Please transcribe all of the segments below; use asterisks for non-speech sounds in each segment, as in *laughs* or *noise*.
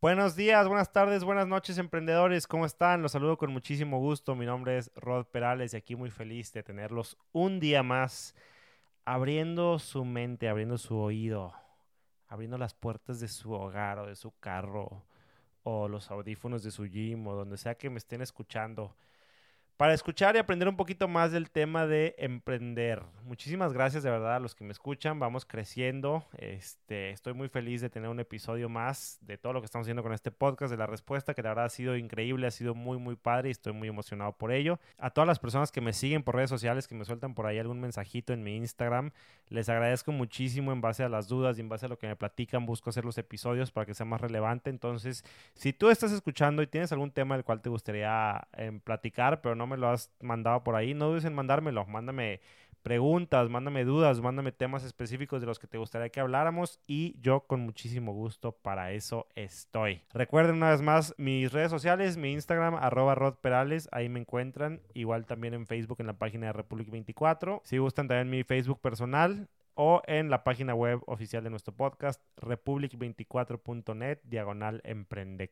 Buenos días, buenas tardes, buenas noches, emprendedores. ¿Cómo están? Los saludo con muchísimo gusto. Mi nombre es Rod Perales y aquí muy feliz de tenerlos un día más abriendo su mente, abriendo su oído, abriendo las puertas de su hogar o de su carro o los audífonos de su gym o donde sea que me estén escuchando para escuchar y aprender un poquito más del tema de emprender. Muchísimas gracias de verdad a los que me escuchan. Vamos creciendo. Este, estoy muy feliz de tener un episodio más de todo lo que estamos haciendo con este podcast, de la respuesta, que la verdad ha sido increíble, ha sido muy, muy padre y estoy muy emocionado por ello. A todas las personas que me siguen por redes sociales, que me sueltan por ahí algún mensajito en mi Instagram, les agradezco muchísimo en base a las dudas y en base a lo que me platican. Busco hacer los episodios para que sea más relevante. Entonces, si tú estás escuchando y tienes algún tema del cual te gustaría em, platicar, pero no me lo has mandado por ahí, no dudes en mandármelo. Mándame preguntas, mándame dudas, mándame temas específicos de los que te gustaría que habláramos y yo con muchísimo gusto para eso estoy. Recuerden una vez más mis redes sociales, mi Instagram arroba rodperales, ahí me encuentran, igual también en Facebook en la página de Republic 24. Si gustan también mi Facebook personal, o en la página web oficial de nuestro podcast, republic24.net, diagonal emprende.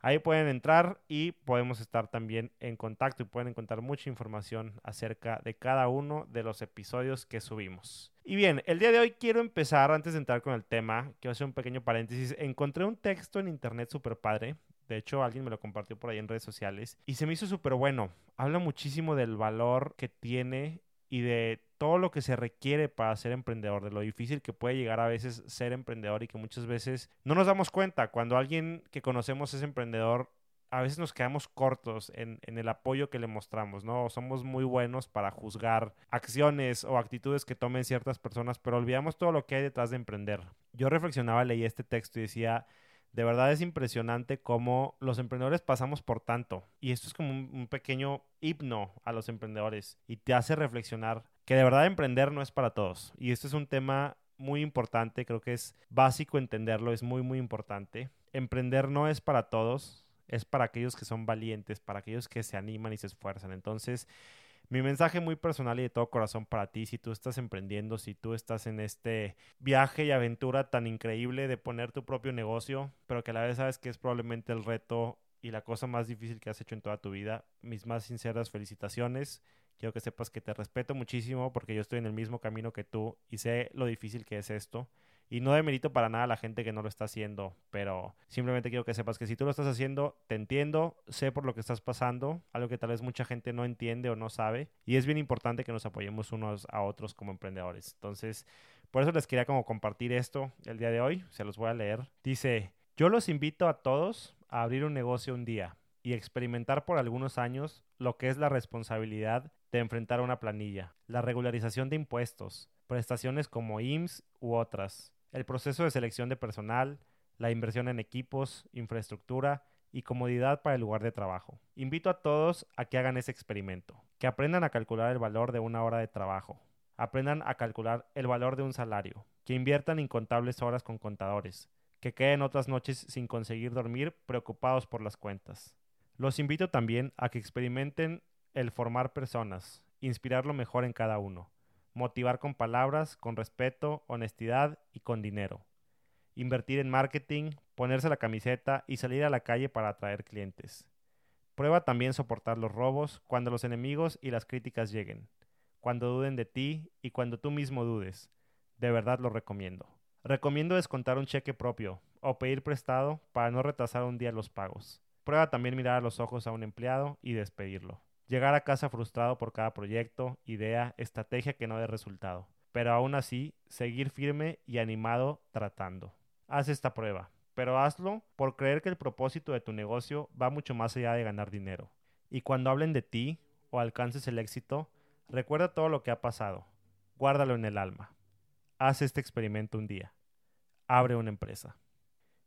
Ahí pueden entrar y podemos estar también en contacto y pueden encontrar mucha información acerca de cada uno de los episodios que subimos. Y bien, el día de hoy quiero empezar, antes de entrar con el tema, quiero hacer un pequeño paréntesis. Encontré un texto en internet súper padre. De hecho, alguien me lo compartió por ahí en redes sociales y se me hizo súper bueno. Habla muchísimo del valor que tiene y de todo lo que se requiere para ser emprendedor, de lo difícil que puede llegar a veces ser emprendedor y que muchas veces no nos damos cuenta. Cuando alguien que conocemos es emprendedor, a veces nos quedamos cortos en, el apoyo que le mostramos, ¿no? Somos muy buenos para juzgar acciones o actitudes que tomen ciertas personas, pero olvidamos todo lo que hay detrás de emprender. Yo reflexionaba, leí este texto y decía, de verdad es impresionante cómo los emprendedores pasamos por tanto. Y esto es como un, pequeño himno a los emprendedores y te hace reflexionar que de verdad emprender no es para todos. Y esto es un tema muy importante, creo que es básico entenderlo, es muy, muy importante. Emprender no es para todos, es para aquellos que son valientes, para aquellos que se animan y se esfuerzan. Entonces, mi mensaje muy personal y de todo corazón para ti, si tú estás emprendiendo, si tú estás en este viaje y aventura tan increíble de poner tu propio negocio, pero que a la vez sabes que es probablemente el reto y la cosa más difícil que has hecho en toda tu vida, mis más sinceras felicitaciones. Quiero que sepas que te respeto muchísimo porque yo estoy en el mismo camino que tú y sé lo difícil que es esto. Y no demerito para nada a la gente que no lo está haciendo, pero simplemente quiero que sepas que si tú lo estás haciendo, te entiendo, sé por lo que estás pasando, algo que tal vez mucha gente no entiende o no sabe, y es bien importante que nos apoyemos unos a otros como emprendedores. Entonces, por eso les quería como compartir esto el día de hoy, se los voy a leer. Dice, yo los invito a todos a abrir un negocio un día y experimentar por algunos años lo que es la responsabilidad de enfrentar una planilla, la regularización de impuestos, prestaciones como IMSS u otras, el proceso de selección de personal, la inversión en equipos, infraestructura y comodidad para el lugar de trabajo. Invito a todos a que hagan ese experimento, que aprendan a calcular el valor de una hora de trabajo, aprendan a calcular el valor de un salario, que inviertan incontables horas con contadores, que queden otras noches sin conseguir dormir preocupados por las cuentas. Los invito también a que experimenten el formar personas, inspirar lo mejor en cada uno, motivar con palabras, con respeto, honestidad y con dinero. Invertir en marketing, ponerse la camiseta y salir a la calle para atraer clientes. Prueba también soportar los robos cuando los enemigos y las críticas lleguen, cuando duden de ti y cuando tú mismo dudes. De verdad lo recomiendo. Recomiendo descontar un cheque propio o pedir prestado para no retrasar un día los pagos. Prueba también mirar a los ojos a un empleado y despedirlo. Llegar a casa frustrado por cada proyecto, idea, estrategia que no dé resultado. Pero aún así, seguir firme y animado tratando. Haz esta prueba, pero hazlo por creer que el propósito de tu negocio va mucho más allá de ganar dinero. Y cuando hablen de ti o alcances el éxito, recuerda todo lo que ha pasado. Guárdalo en el alma. Haz este experimento un día. Abre una empresa.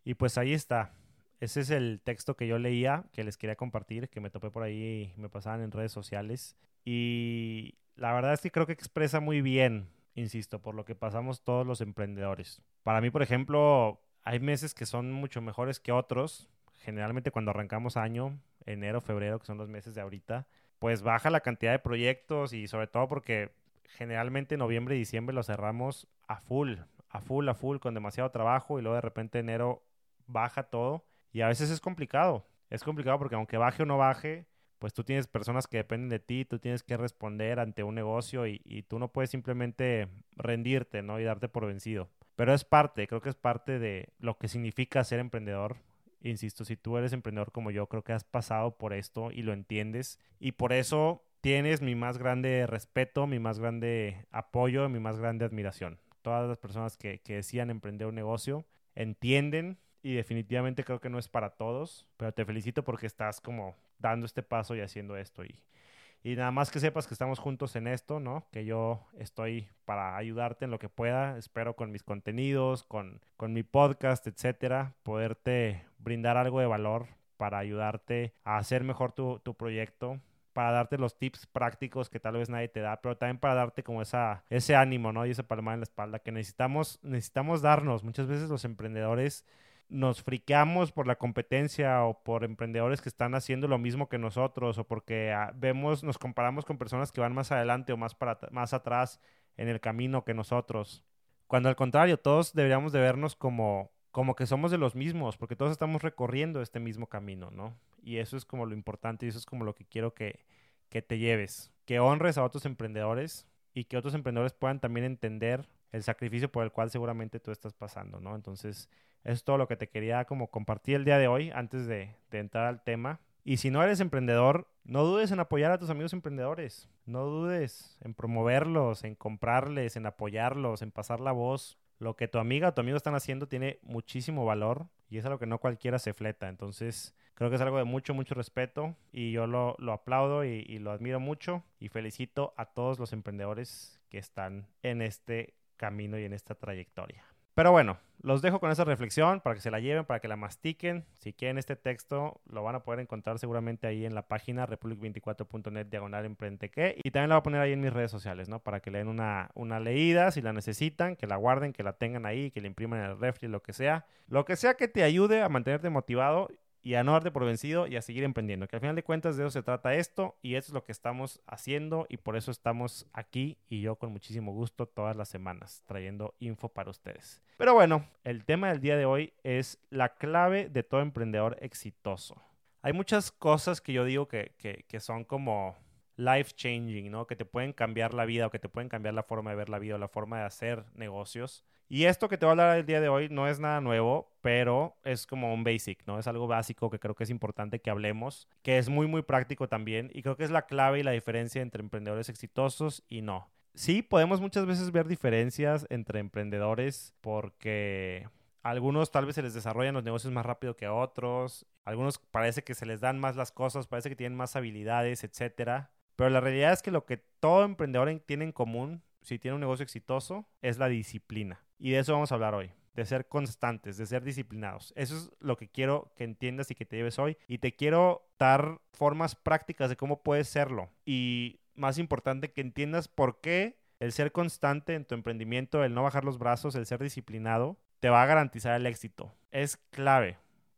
Y pues ahí está. Ese es el texto que yo leía, que les quería compartir, que me topé por ahí, me pasaban en redes sociales. Y la verdad es que creo que expresa muy bien, insisto, por lo que pasamos todos los emprendedores. Para mí, por ejemplo, hay meses que son mucho mejores que otros. Generalmente cuando arrancamos año, enero, febrero, que son los meses de ahorita, pues baja la cantidad de proyectos y sobre todo porque generalmente noviembre y diciembre los cerramos a full, a full, a full, con demasiado trabajo y luego de repente enero baja todo Y a veces es complicado. Es complicado porque aunque baje o no baje, pues tú tienes personas que dependen de ti, tú tienes que responder ante un negocio y, tú no puedes simplemente rendirte, ¿no? Y darte por vencido. Pero es parte, creo que es parte de lo que significa ser emprendedor. Insisto, si tú eres emprendedor como yo, creo que has pasado por esto y lo entiendes. Y por eso tienes mi más grande respeto, mi más grande apoyo, mi más grande admiración. Todas las personas que, que decían emprender un negocio entienden y definitivamente creo que no es para todos, pero te felicito porque estás como dando este paso y haciendo esto y, y nada más que sepas que estamos juntos en esto, ¿no? Que yo estoy para ayudarte en lo que pueda. Espero con mis contenidos, con, con mi podcast, etcétera, poderte brindar algo de valor para ayudarte a hacer mejor tu, tu proyecto, para darte los tips prácticos que tal vez nadie te da, pero también para darte como esa, ese ánimo, ¿no? Y esa palma en la espalda que necesitamos, necesitamos darnos. Muchas veces los emprendedores nos friqueamos por la competencia o por emprendedores que están haciendo lo mismo que nosotros o porque ah, vemos, nos comparamos con personas que van más adelante o más, para, más atrás en el camino que nosotros. Cuando al contrario, todos deberíamos de vernos como, como que somos de los mismos, porque todos estamos recorriendo este mismo camino, ¿no? Y eso es como lo importante y eso es como lo que quiero que, que te lleves, que honres a otros emprendedores y que otros emprendedores puedan también entender el sacrificio por el cual seguramente tú estás pasando, ¿no? Entonces, es todo lo que te quería como compartir el día de hoy antes de, de entrar al tema. Y si no eres emprendedor, no dudes en apoyar a tus amigos emprendedores. No dudes en promoverlos, en comprarles, en apoyarlos, en pasar la voz. Lo que tu amiga o tu amigo están haciendo tiene muchísimo valor y es algo que no cualquiera se fleta. Entonces, creo que es algo de mucho, mucho respeto y yo lo, lo aplaudo y, y lo admiro mucho y felicito a todos los emprendedores que están en este camino y en esta trayectoria. Pero bueno, los dejo con esa reflexión para que se la lleven, para que la mastiquen. Si quieren este texto, lo van a poder encontrar seguramente ahí en la página republic24.net diagonal emprendeque. Y también la voy a poner ahí en mis redes sociales, ¿no? Para que le den una, una leída si la necesitan, que la guarden, que la tengan ahí, que la impriman en el refri, lo que sea. Lo que sea que te ayude a mantenerte motivado y a no darte por vencido y a seguir emprendiendo. Que al final de cuentas de eso se trata esto y eso es lo que estamos haciendo y por eso estamos aquí y yo con muchísimo gusto todas las semanas trayendo info para ustedes. Pero bueno, el tema del día de hoy es la clave de todo emprendedor exitoso. Hay muchas cosas que yo digo que, que, que son como life changing, ¿no? Que te pueden cambiar la vida o que te pueden cambiar la forma de ver la vida o la forma de hacer negocios. Y esto que te voy a hablar el día de hoy no es nada nuevo, pero es como un basic, ¿no? Es algo básico que creo que es importante que hablemos, que es muy, muy práctico también y creo que es la clave y la diferencia entre emprendedores exitosos y no. Sí, podemos muchas veces ver diferencias entre emprendedores porque algunos tal vez se les desarrollan los negocios más rápido que otros, algunos parece que se les dan más las cosas, parece que tienen más habilidades, etcétera. Pero la realidad es que lo que todo emprendedor tiene en común si tiene un negocio exitoso es la disciplina. Y de eso vamos a hablar hoy, de ser constantes, de ser disciplinados. Eso es lo que quiero que entiendas y que te lleves hoy. Y te quiero dar formas prácticas de cómo puedes serlo. Y más importante, que entiendas por qué el ser constante en tu emprendimiento, el no bajar los brazos, el ser disciplinado, te va a garantizar el éxito. Es clave.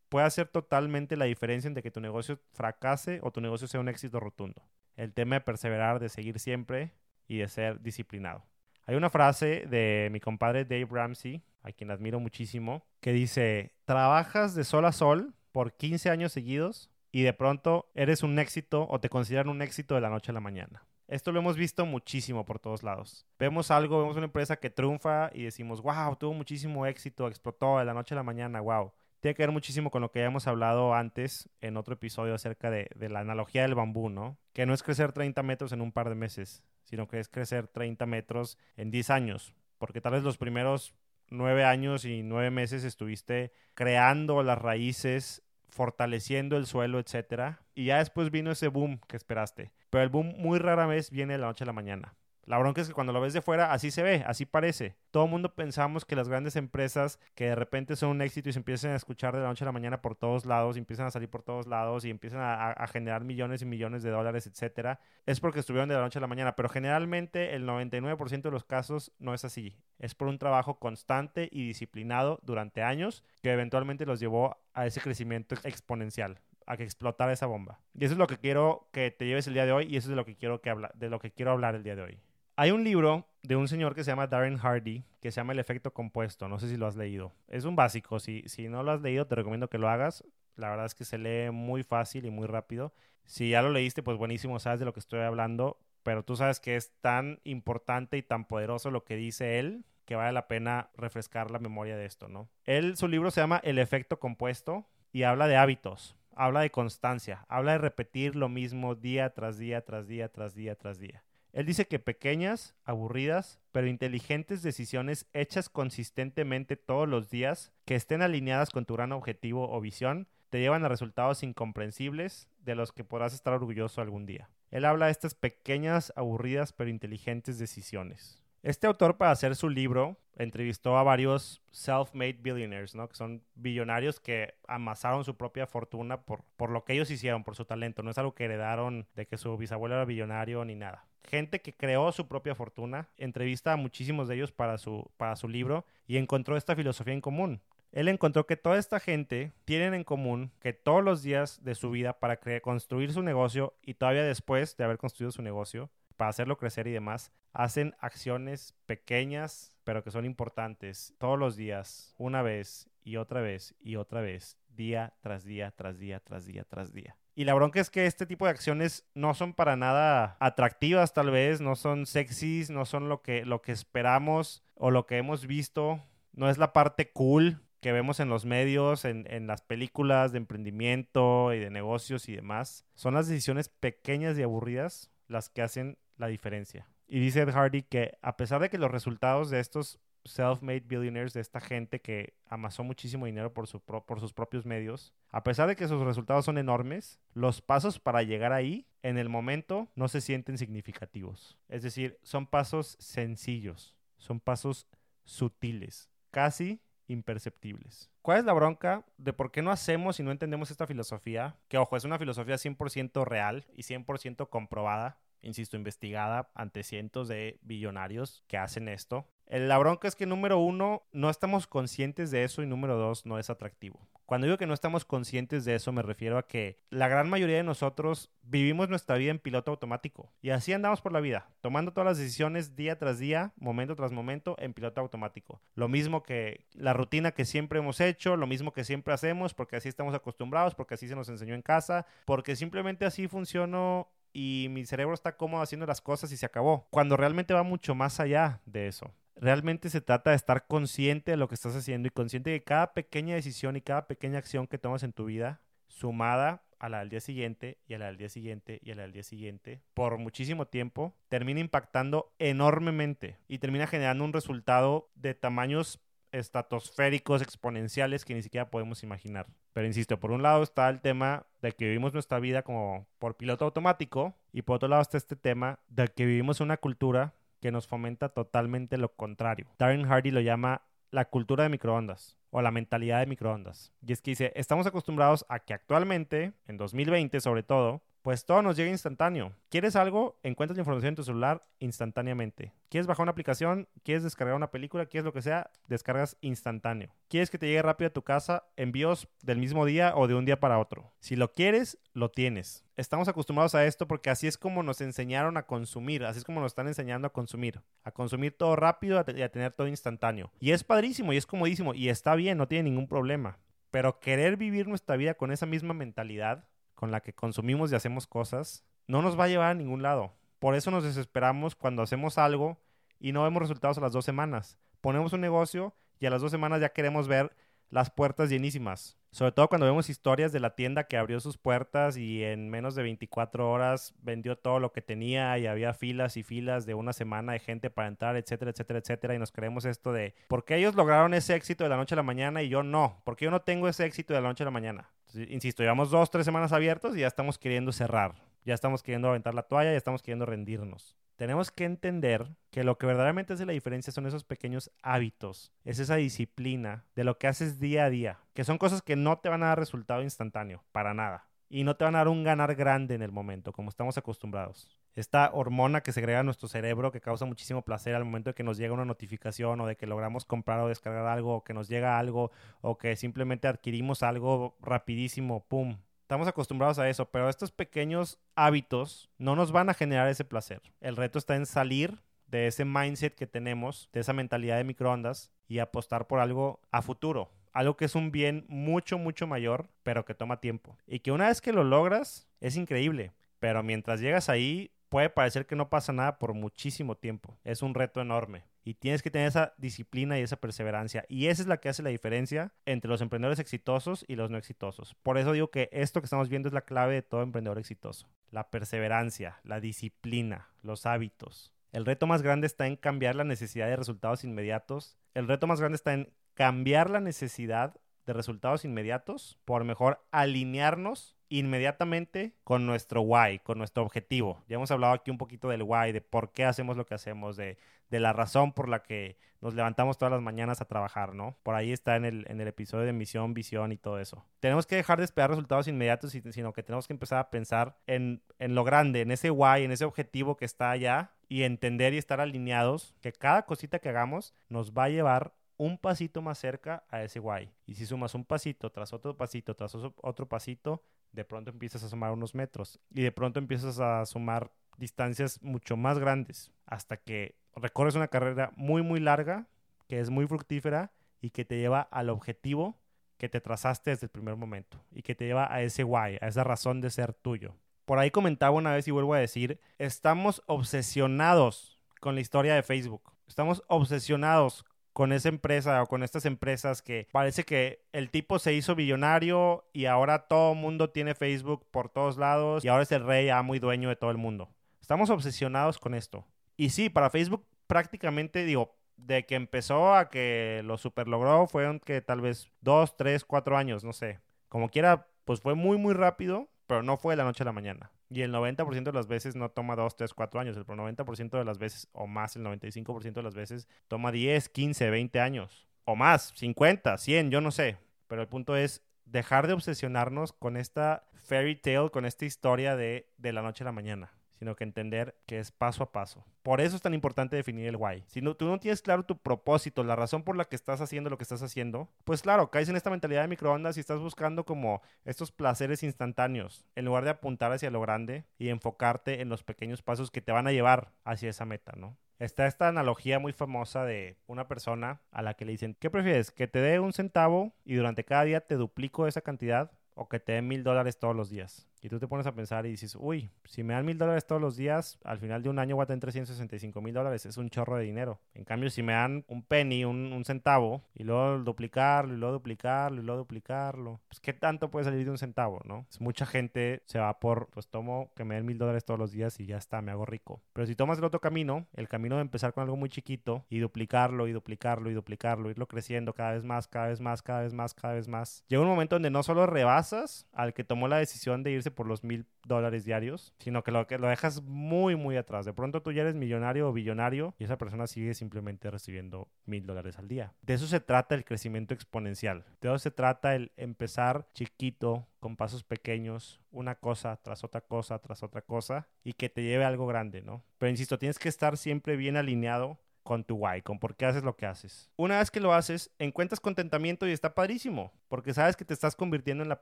Puede hacer totalmente la diferencia entre que tu negocio fracase o tu negocio sea un éxito rotundo. El tema de perseverar, de seguir siempre y de ser disciplinado. Hay una frase de mi compadre Dave Ramsey, a quien admiro muchísimo, que dice, trabajas de sol a sol por 15 años seguidos y de pronto eres un éxito o te consideran un éxito de la noche a la mañana. Esto lo hemos visto muchísimo por todos lados. Vemos algo, vemos una empresa que triunfa y decimos, wow, tuvo muchísimo éxito, explotó de la noche a la mañana, wow. Tiene que ver muchísimo con lo que ya hemos hablado antes en otro episodio acerca de, la analogía del bambú, ¿no? Que no es crecer 30 metros en un par de meses, sino que es crecer 30 metros en 10 años, porque tal vez los primeros 9 años y 9 meses estuviste creando las raíces, fortaleciendo el suelo, etcétera, y ya después vino ese boom que esperaste. Pero el boom muy rara vez viene de la noche a la mañana. La bronca es que cuando lo ves de fuera, así se ve, así parece. Todo el mundo pensamos que las grandes empresas que de repente son un éxito y se empiezan a escuchar de la noche a la mañana por todos lados, y empiezan a salir por todos lados y empiezan a, generar millones y millones de dólares, etcétera, es porque estuvieron de la noche a la mañana. Pero generalmente el 99% de los casos no es así. Es por un trabajo constante y disciplinado durante años que eventualmente los llevó a ese crecimiento exponencial a que explotara esa bomba. Y eso es lo que quiero que te lleves el día de hoy y eso es de lo que quiero que habla, de lo que quiero hablar el día de hoy. Hay un libro de un señor que se llama Darren Hardy, que se llama El efecto compuesto. No sé si lo has leído. Es un básico. Si, si no lo has leído, te recomiendo que lo hagas. La verdad es que se lee muy fácil y muy rápido. Si ya lo leíste, pues buenísimo, sabes de lo que estoy hablando, pero tú sabes que es tan importante y tan poderoso lo que dice él que vale la pena refrescar la memoria de esto, ¿no? Él, su libro se llama El efecto compuesto y habla de hábitos, habla de constancia, habla de repetir lo mismo día tras día, tras día, tras día, tras día. Él dice que pequeñas, aburridas, pero inteligentes decisiones hechas consistentemente todos los días, que estén alineadas con tu gran objetivo o visión, te llevan a resultados incomprensibles de los que podrás estar orgulloso algún día. Él habla de estas pequeñas, aburridas, pero inteligentes decisiones. Este autor, para hacer su libro, entrevistó a varios self-made billionaires, ¿no? Que son billonarios que amasaron su propia fortuna por, por lo que ellos hicieron, por su talento. No es algo que heredaron de que su bisabuelo era billonario ni nada. Gente que creó su propia fortuna, entrevista a muchísimos de ellos para su, para su libro y encontró esta filosofía en común. Él encontró que toda esta gente tienen en común que todos los días de su vida para construir su negocio y todavía después de haber construido su negocio, para hacerlo crecer y demás, hacen acciones pequeñas, pero que son importantes todos los días, una vez y otra vez y otra vez, día tras día, tras día, tras día, tras día. Y la bronca es que este tipo de acciones no son para nada atractivas tal vez, no son sexys, no son lo que, lo que esperamos o lo que hemos visto, no es la parte cool que vemos en los medios, en, en, las películas de emprendimiento y de negocios y demás. Son las decisiones pequeñas y aburridas las que hacen la diferencia. Y dice Ed Hardy que a pesar de que los resultados de estos self-made billionaires, de esta gente que amasó muchísimo dinero por, su por sus propios medios, a pesar de que sus resultados son enormes, los pasos para llegar ahí en el momento no se sienten significativos. Es decir, son pasos sencillos, son pasos sutiles, casi imperceptibles. ¿Cuál es la bronca de por qué no hacemos y no entendemos esta filosofía? Que, ojo, es una filosofía 100% real y 100% comprobada insisto, investigada ante cientos de billonarios que hacen esto. La bronca es que número uno, no estamos conscientes de eso y número dos, no es atractivo. Cuando digo que no estamos conscientes de eso, me refiero a que la gran mayoría de nosotros vivimos nuestra vida en piloto automático. Y así andamos por la vida, tomando todas las decisiones día tras día, momento tras momento, en piloto automático. Lo mismo que la rutina que siempre hemos hecho, lo mismo que siempre hacemos, porque así estamos acostumbrados, porque así se nos enseñó en casa, porque simplemente así funcionó y mi cerebro está cómodo haciendo las cosas y se acabó. Cuando realmente va mucho más allá de eso. Realmente se trata de estar consciente de lo que estás haciendo y consciente de que cada pequeña decisión y cada pequeña acción que tomas en tu vida, sumada a la del día siguiente y a la del día siguiente y a la del día siguiente, por muchísimo tiempo, termina impactando enormemente y termina generando un resultado de tamaños estratosféricos, exponenciales que ni siquiera podemos imaginar. Pero insisto, por un lado está el tema de que vivimos nuestra vida como por piloto automático y por otro lado está este tema de que vivimos una cultura que nos fomenta totalmente lo contrario. Darren Hardy lo llama la cultura de microondas o la mentalidad de microondas. Y es que dice, estamos acostumbrados a que actualmente, en 2020 sobre todo, pues todo nos llega instantáneo. ¿Quieres algo? Encuentras la información en tu celular instantáneamente. ¿Quieres bajar una aplicación? ¿Quieres descargar una película? ¿Quieres lo que sea? Descargas instantáneo. ¿Quieres que te llegue rápido a tu casa? Envíos del mismo día o de un día para otro. Si lo quieres, lo tienes. Estamos acostumbrados a esto porque así es como nos enseñaron a consumir, así es como nos están enseñando a consumir, a consumir todo rápido y a tener todo instantáneo. Y es padrísimo y es comodísimo y está bien, no tiene ningún problema. Pero querer vivir nuestra vida con esa misma mentalidad con la que consumimos y hacemos cosas, no nos va a llevar a ningún lado. Por eso nos desesperamos cuando hacemos algo y no vemos resultados a las dos semanas. Ponemos un negocio y a las dos semanas ya queremos ver las puertas llenísimas. Sobre todo cuando vemos historias de la tienda que abrió sus puertas y en menos de 24 horas vendió todo lo que tenía y había filas y filas de una semana de gente para entrar, etcétera, etcétera, etcétera. Y nos creemos esto de, ¿por qué ellos lograron ese éxito de la noche a la mañana y yo no? ¿Por qué yo no tengo ese éxito de la noche a la mañana? insisto, llevamos dos, tres semanas abiertos y ya estamos queriendo cerrar. Ya estamos queriendo aventar la toalla, ya estamos queriendo rendirnos. Tenemos que entender que lo que verdaderamente hace la diferencia son esos pequeños hábitos, es esa disciplina de lo que haces día a día, que son cosas que no te van a dar resultado instantáneo, para nada. Y no te van a dar un ganar grande en el momento, como estamos acostumbrados. Esta hormona que segrega nuestro cerebro, que causa muchísimo placer al momento de que nos llega una notificación o de que logramos comprar o descargar algo, o que nos llega algo, o que simplemente adquirimos algo rapidísimo, ¡pum! Estamos acostumbrados a eso, pero estos pequeños hábitos no nos van a generar ese placer. El reto está en salir de ese mindset que tenemos, de esa mentalidad de microondas y apostar por algo a futuro, algo que es un bien mucho, mucho mayor, pero que toma tiempo. Y que una vez que lo logras, es increíble. Pero mientras llegas ahí, puede parecer que no pasa nada por muchísimo tiempo. Es un reto enorme. Y tienes que tener esa disciplina y esa perseverancia. Y esa es la que hace la diferencia entre los emprendedores exitosos y los no exitosos. Por eso digo que esto que estamos viendo es la clave de todo emprendedor exitoso. La perseverancia, la disciplina, los hábitos. El reto más grande está en cambiar la necesidad de resultados inmediatos. El reto más grande está en cambiar la necesidad de resultados inmediatos por mejor alinearnos inmediatamente con nuestro why, con nuestro objetivo. Ya hemos hablado aquí un poquito del why, de por qué hacemos lo que hacemos, de, la razón por la que nos levantamos todas las mañanas a trabajar, ¿no? Por ahí está en el, en el episodio de misión, visión y todo eso. Tenemos que dejar de esperar resultados inmediatos, sino que tenemos que empezar a pensar en, en lo grande, en ese why, en ese objetivo que está allá y entender y estar alineados que cada cosita que hagamos nos va a llevar un pasito más cerca a ese guay. Y si sumas un pasito tras otro pasito tras otro pasito, de pronto empiezas a sumar unos metros y de pronto empiezas a sumar distancias mucho más grandes hasta que recorres una carrera muy muy larga que es muy fructífera y que te lleva al objetivo que te trazaste desde el primer momento y que te lleva a ese guay, a esa razón de ser tuyo. Por ahí comentaba una vez y vuelvo a decir, estamos obsesionados con la historia de Facebook. Estamos obsesionados con esa empresa o con estas empresas que parece que el tipo se hizo billonario y ahora todo el mundo tiene Facebook por todos lados y ahora es el rey amo y dueño de todo el mundo. Estamos obsesionados con esto. Y sí, para Facebook prácticamente digo, de que empezó a que lo super logró fueron que tal vez dos, tres, cuatro años, no sé. Como quiera, pues fue muy, muy rápido, pero no fue de la noche a la mañana. Y el 90% de las veces no toma 2, 3, 4 años. El 90% de las veces, o más, el 95% de las veces, toma 10, 15, 20 años. O más, 50, 100, yo no sé. Pero el punto es dejar de obsesionarnos con esta fairy tale, con esta historia de, de la noche a la mañana sino que entender que es paso a paso. Por eso es tan importante definir el why. Si no, tú no tienes claro tu propósito, la razón por la que estás haciendo lo que estás haciendo, pues claro, caes en esta mentalidad de microondas y estás buscando como estos placeres instantáneos, en lugar de apuntar hacia lo grande y enfocarte en los pequeños pasos que te van a llevar hacia esa meta, ¿no? Está esta analogía muy famosa de una persona a la que le dicen, ¿qué prefieres? ¿Que te dé un centavo y durante cada día te duplico esa cantidad? ¿O que te dé mil dólares todos los días? Y tú te pones a pensar y dices, uy, si me dan mil dólares todos los días, al final de un año voy a tener 365 mil dólares. Es un chorro de dinero. En cambio, si me dan un penny, un, centavo, y luego duplicarlo, y luego duplicarlo, y luego duplicarlo, pues qué tanto puede salir de un centavo, ¿no? Pues, mucha gente se va por, pues tomo que me den mil dólares todos los días y ya está, me hago rico. Pero si tomas el otro camino, el camino de empezar con algo muy chiquito y duplicarlo, y duplicarlo, y duplicarlo, irlo creciendo cada vez más, cada vez más, cada vez más, cada vez más, llega un momento donde no solo rebasas al que tomó la decisión de irse por los mil dólares diarios, sino que lo, que lo dejas muy, muy atrás. De pronto tú ya eres millonario o billonario y esa persona sigue simplemente recibiendo mil dólares al día. De eso se trata el crecimiento exponencial. De eso se trata el empezar chiquito, con pasos pequeños, una cosa tras otra cosa, tras otra cosa, y que te lleve a algo grande, ¿no? Pero insisto, tienes que estar siempre bien alineado con tu why, con por qué haces lo que haces. Una vez que lo haces, encuentras contentamiento y está padrísimo, porque sabes que te estás convirtiendo en la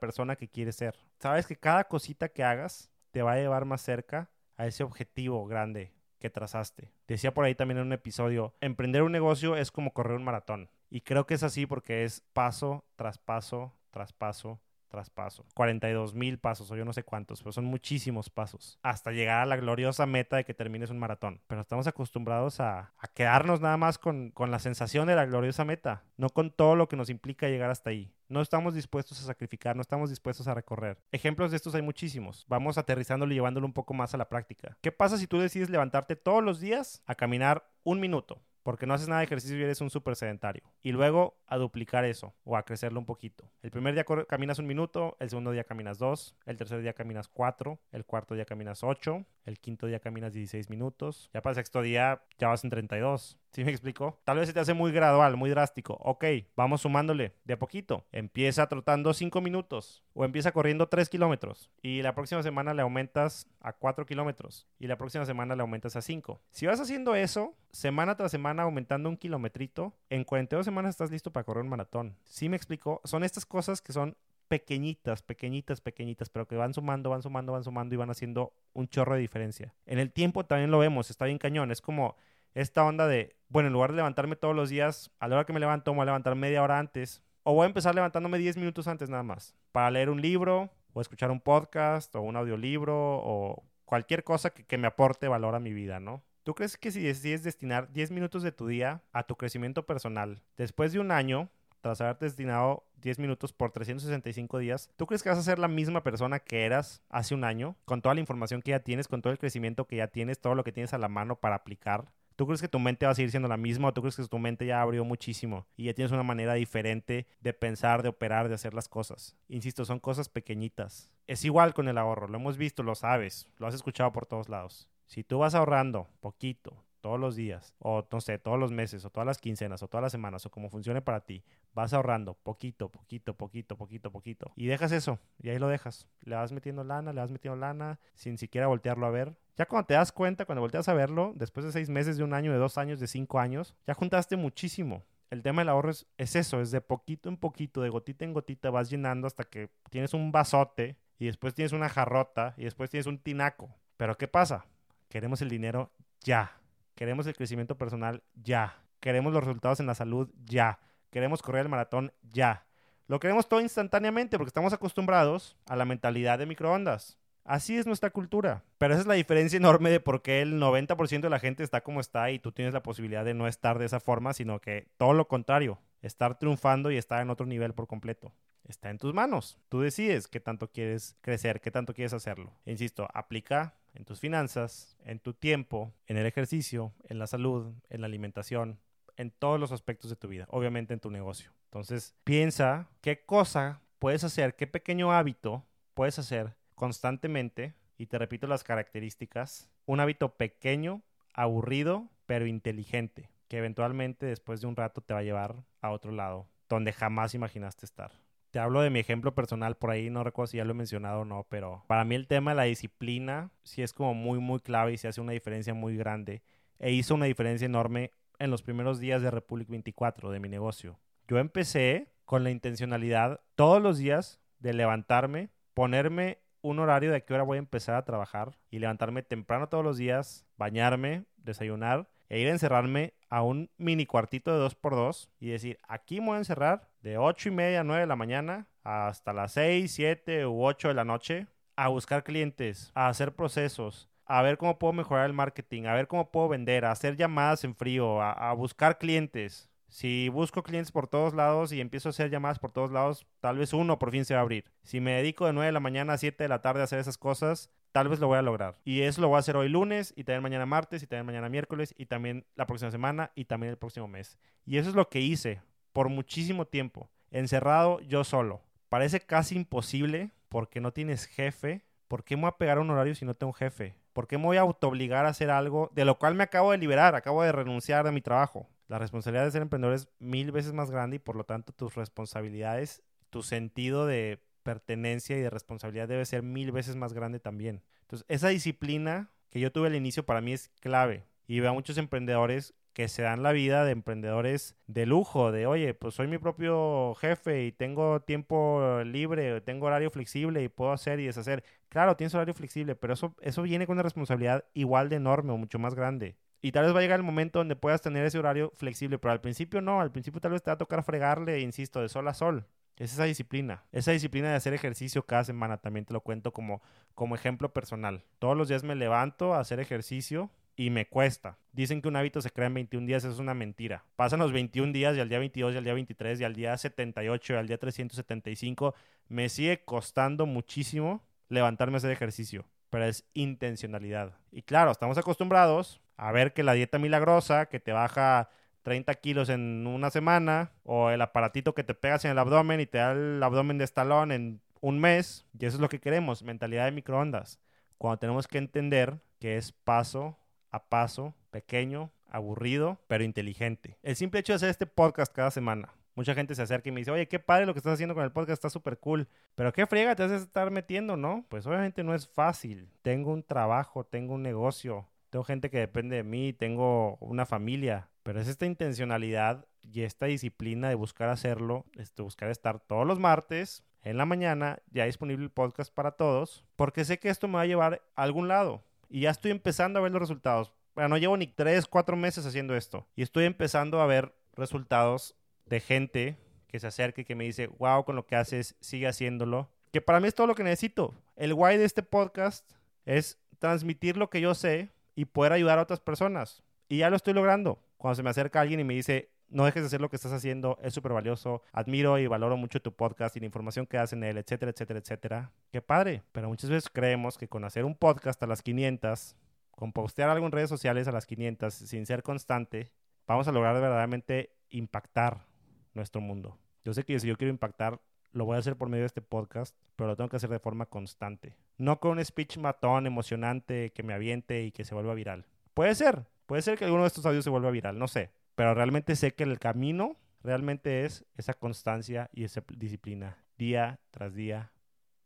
persona que quieres ser. Sabes que cada cosita que hagas te va a llevar más cerca a ese objetivo grande que trazaste. Decía por ahí también en un episodio, emprender un negocio es como correr un maratón. Y creo que es así porque es paso tras paso, tras paso, tras paso. 42 mil pasos o yo no sé cuántos, pero son muchísimos pasos hasta llegar a la gloriosa meta de que termines un maratón. Pero estamos acostumbrados a, quedarnos nada más con, con la sensación de la gloriosa meta, no con todo lo que nos implica llegar hasta ahí. No estamos dispuestos a sacrificar, no estamos dispuestos a recorrer. Ejemplos de estos hay muchísimos. Vamos aterrizándolo y llevándolo un poco más a la práctica. ¿Qué pasa si tú decides levantarte todos los días a caminar un minuto? Porque no haces nada de ejercicio y eres un súper sedentario. Y luego a duplicar eso o a crecerlo un poquito. El primer día caminas un minuto, el segundo día caminas dos, el tercer día caminas cuatro, el cuarto día caminas ocho, el quinto día caminas 16 minutos, ya para el sexto día ya vas en 32. *laughs* ¿Sí me explico? Tal vez se te hace muy gradual, muy drástico. Ok, vamos sumándole de a poquito. Empieza trotando 5 minutos o empieza corriendo 3 kilómetros y la próxima semana le aumentas a 4 kilómetros y la próxima semana le aumentas a 5. Si vas haciendo eso, semana tras semana aumentando un kilometrito, en 42 semanas estás listo para correr un maratón. ¿Sí me explico? Son estas cosas que son pequeñitas, pequeñitas, pequeñitas, pero que van sumando, van sumando, van sumando y van haciendo un chorro de diferencia. En el tiempo también lo vemos, está bien cañón. Es como esta onda de, bueno, en lugar de levantarme todos los días, a la hora que me levanto, voy a levantar media hora antes. O voy a empezar levantándome 10 minutos antes nada más para leer un libro o escuchar un podcast o un audiolibro o cualquier cosa que me aporte valor a mi vida, ¿no? ¿Tú crees que si decides destinar 10 minutos de tu día a tu crecimiento personal, después de un año, tras haberte destinado 10 minutos por 365 días, ¿tú crees que vas a ser la misma persona que eras hace un año? Con toda la información que ya tienes, con todo el crecimiento que ya tienes, todo lo que tienes a la mano para aplicar. ¿Tú crees que tu mente va a seguir siendo la misma o tú crees que tu mente ya abrió muchísimo y ya tienes una manera diferente de pensar, de operar, de hacer las cosas? Insisto, son cosas pequeñitas. Es igual con el ahorro, lo hemos visto, lo sabes, lo has escuchado por todos lados. Si tú vas ahorrando poquito, todos los días, o no sé, todos los meses, o todas las quincenas, o todas las semanas, o como funcione para ti, vas ahorrando poquito, poquito, poquito, poquito, poquito, y dejas eso, y ahí lo dejas. Le vas metiendo lana, le vas metiendo lana, sin siquiera voltearlo a ver. Ya cuando te das cuenta, cuando volteas a verlo, después de seis meses, de un año, de dos años, de cinco años, ya juntaste muchísimo. El tema del ahorro es, es eso, es de poquito en poquito, de gotita en gotita, vas llenando hasta que tienes un vasote, y después tienes una jarrota, y después tienes un tinaco. Pero ¿qué pasa? Queremos el dinero ya Queremos el crecimiento personal ya. Queremos los resultados en la salud ya. Queremos correr el maratón ya. Lo queremos todo instantáneamente porque estamos acostumbrados a la mentalidad de microondas. Así es nuestra cultura. Pero esa es la diferencia enorme de por qué el 90% de la gente está como está y tú tienes la posibilidad de no estar de esa forma, sino que todo lo contrario, estar triunfando y estar en otro nivel por completo. Está en tus manos. Tú decides qué tanto quieres crecer, qué tanto quieres hacerlo. insisto, aplica en tus finanzas, en tu tiempo, en el ejercicio, en la salud, en la alimentación, en todos los aspectos de tu vida, obviamente en tu negocio. Entonces, piensa qué cosa puedes hacer, qué pequeño hábito puedes hacer constantemente, y te repito las características, un hábito pequeño, aburrido, pero inteligente, que eventualmente después de un rato te va a llevar a otro lado, donde jamás imaginaste estar. Te hablo de mi ejemplo personal por ahí, no recuerdo si ya lo he mencionado o no, pero para mí el tema de la disciplina sí es como muy, muy clave y se hace una diferencia muy grande. E hizo una diferencia enorme en los primeros días de Republic 24, de mi negocio. Yo empecé con la intencionalidad todos los días de levantarme, ponerme un horario de qué hora voy a empezar a trabajar y levantarme temprano todos los días, bañarme, desayunar e ir a encerrarme a un mini cuartito de 2x2 y decir, aquí me voy a encerrar de 8 y media a 9 de la mañana hasta las 6, 7 u 8 de la noche a buscar clientes, a hacer procesos, a ver cómo puedo mejorar el marketing, a ver cómo puedo vender, a hacer llamadas en frío, a, buscar clientes. Si busco clientes por todos lados y empiezo a hacer llamadas por todos lados, tal vez uno por fin se va a abrir. Si me dedico de 9 de la mañana a 7 de la tarde a hacer esas cosas, tal vez lo voy a lograr. Y eso lo voy a hacer hoy lunes, y también mañana martes, y también mañana miércoles, y también la próxima semana, y también el próximo mes. Y eso es lo que hice por muchísimo tiempo, encerrado yo solo. Parece casi imposible porque no tienes jefe. ¿Por qué me voy a pegar un horario si no tengo jefe? ¿Por qué me voy a autoobligar a hacer algo de lo cual me acabo de liberar? Acabo de renunciar a mi trabajo. La responsabilidad de ser emprendedor es mil veces más grande y por lo tanto tus responsabilidades, tu sentido de pertenencia y de responsabilidad debe ser mil veces más grande también. Entonces, esa disciplina que yo tuve al inicio para mí es clave. Y veo a muchos emprendedores que se dan la vida de emprendedores de lujo, de oye, pues soy mi propio jefe y tengo tiempo libre, tengo horario flexible y puedo hacer y deshacer. Claro, tienes horario flexible, pero eso, eso viene con una responsabilidad igual de enorme o mucho más grande. Y tal vez va a llegar el momento donde puedas tener ese horario flexible, pero al principio no, al principio tal vez te va a tocar fregarle, insisto, de sol a sol. Es esa disciplina. Esa disciplina de hacer ejercicio cada semana también te lo cuento como, como ejemplo personal. Todos los días me levanto a hacer ejercicio y me cuesta. Dicen que un hábito se crea en 21 días, es una mentira. Pasan los 21 días y al día 22 y al día 23 y al día 78 y al día 375 me sigue costando muchísimo levantarme a hacer ejercicio, pero es intencionalidad. Y claro, estamos acostumbrados a ver que la dieta milagrosa que te baja 30 kilos en una semana, o el aparatito que te pegas en el abdomen y te da el abdomen de estalón en un mes, y eso es lo que queremos, mentalidad de microondas. Cuando tenemos que entender que es paso a paso, pequeño, aburrido, pero inteligente. El simple hecho de hacer este podcast cada semana. Mucha gente se acerca y me dice, oye, qué padre lo que estás haciendo con el podcast, está súper cool. Pero qué friega te haces estar metiendo, ¿no? Pues obviamente no es fácil. Tengo un trabajo, tengo un negocio, tengo gente que depende de mí, tengo una familia, pero es esta intencionalidad y esta disciplina de buscar hacerlo, este, buscar estar todos los martes en la mañana, ya disponible el podcast para todos, porque sé que esto me va a llevar a algún lado y ya estoy empezando a ver los resultados. Bueno, no llevo ni tres, cuatro meses haciendo esto y estoy empezando a ver resultados de gente que se acerque y que me dice, wow, con lo que haces, sigue haciéndolo. Que para mí es todo lo que necesito. El guay de este podcast es transmitir lo que yo sé y poder ayudar a otras personas. Y ya lo estoy logrando. Cuando se me acerca alguien y me dice, no dejes de hacer lo que estás haciendo, es súper valioso. Admiro y valoro mucho tu podcast y la información que das en él, etcétera, etcétera, etcétera. Qué padre. Pero muchas veces creemos que con hacer un podcast a las 500, con postear algo en redes sociales a las 500, sin ser constante, vamos a lograr verdaderamente impactar nuestro mundo. Yo sé que si yo quiero impactar, lo voy a hacer por medio de este podcast, pero lo tengo que hacer de forma constante. No con un speech matón, emocionante, que me aviente y que se vuelva viral. Puede ser, puede ser que alguno de estos audios se vuelva viral, no sé. Pero realmente sé que el camino realmente es esa constancia y esa disciplina, día tras día,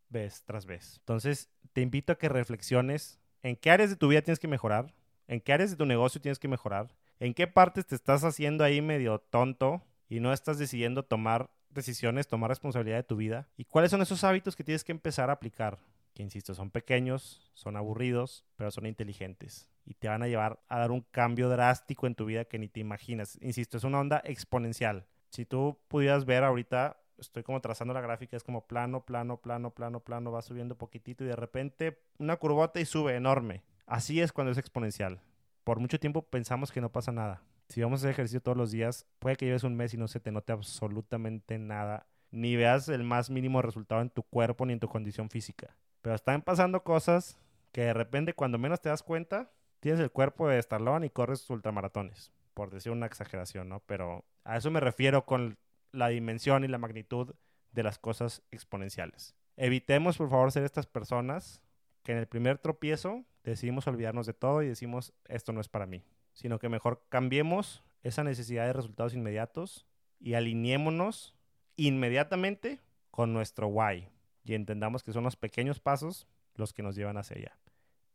vez tras vez. Entonces, te invito a que reflexiones en qué áreas de tu vida tienes que mejorar, en qué áreas de tu negocio tienes que mejorar, en qué partes te estás haciendo ahí medio tonto y no estás decidiendo tomar decisiones, tomar responsabilidad de tu vida y cuáles son esos hábitos que tienes que empezar a aplicar, que insisto, son pequeños, son aburridos, pero son inteligentes y te van a llevar a dar un cambio drástico en tu vida que ni te imaginas. Insisto, es una onda exponencial. Si tú pudieras ver ahorita, estoy como trazando la gráfica, es como plano, plano, plano, plano, plano, va subiendo poquitito y de repente una curvota y sube enorme. Así es cuando es exponencial. Por mucho tiempo pensamos que no pasa nada si vamos a hacer ejercicio todos los días, puede que lleves un mes y no se te note absolutamente nada, ni veas el más mínimo resultado en tu cuerpo ni en tu condición física. Pero están pasando cosas que de repente cuando menos te das cuenta, tienes el cuerpo de estalón y corres ultramaratones, por decir una exageración, ¿no? Pero a eso me refiero con la dimensión y la magnitud de las cosas exponenciales. Evitemos, por favor, ser estas personas que en el primer tropiezo decidimos olvidarnos de todo y decimos, esto no es para mí sino que mejor cambiemos esa necesidad de resultados inmediatos y alineémonos inmediatamente con nuestro why y entendamos que son los pequeños pasos los que nos llevan hacia allá.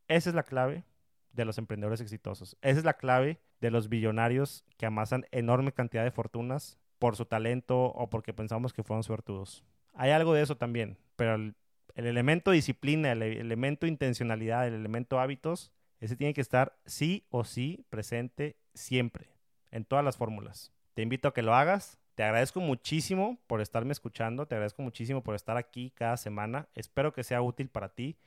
Esa es la clave de los emprendedores exitosos. Esa es la clave de los billonarios que amasan enorme cantidad de fortunas por su talento o porque pensamos que fueron suertudos. Hay algo de eso también, pero el, elemento disciplina, el elemento intencionalidad, el elemento hábitos ese tiene que estar sí o sí presente siempre, en todas las fórmulas. Te invito a que lo hagas. Te agradezco muchísimo por estarme escuchando. Te agradezco muchísimo por estar aquí cada semana. Espero que sea útil para ti.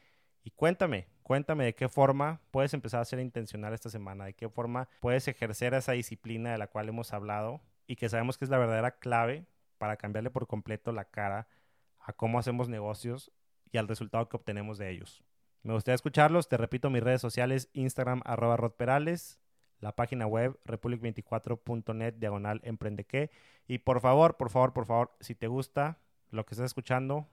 Y cuéntame, cuéntame de qué forma puedes empezar a ser intencional esta semana, de qué forma puedes ejercer esa disciplina de la cual hemos hablado y que sabemos que es la verdadera clave para cambiarle por completo la cara a cómo hacemos negocios y al resultado que obtenemos de ellos. Me gustaría escucharlos. Te repito, mis redes sociales, Instagram, arroba rodperales, la página web, republic24.net, diagonal, emprendeque. Y por favor, por favor, por favor, si te gusta lo que estás escuchando,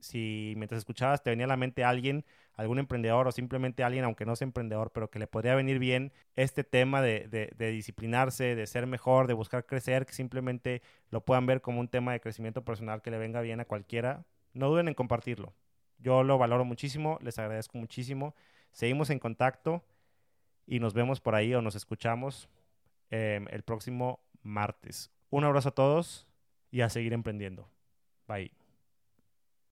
si mientras escuchabas te venía a la mente alguien, algún emprendedor o simplemente alguien, aunque no sea emprendedor, pero que le podría venir bien este tema de, de, de, disciplinarse, de ser mejor, de buscar crecer, que simplemente lo puedan ver como un tema de crecimiento personal que le venga bien a cualquiera, no duden en compartirlo. Yo lo valoro muchísimo, les agradezco muchísimo. Seguimos en contacto y nos vemos por ahí o nos escuchamos em, el próximo martes. Un abrazo a todos y a seguir emprendiendo. Bye.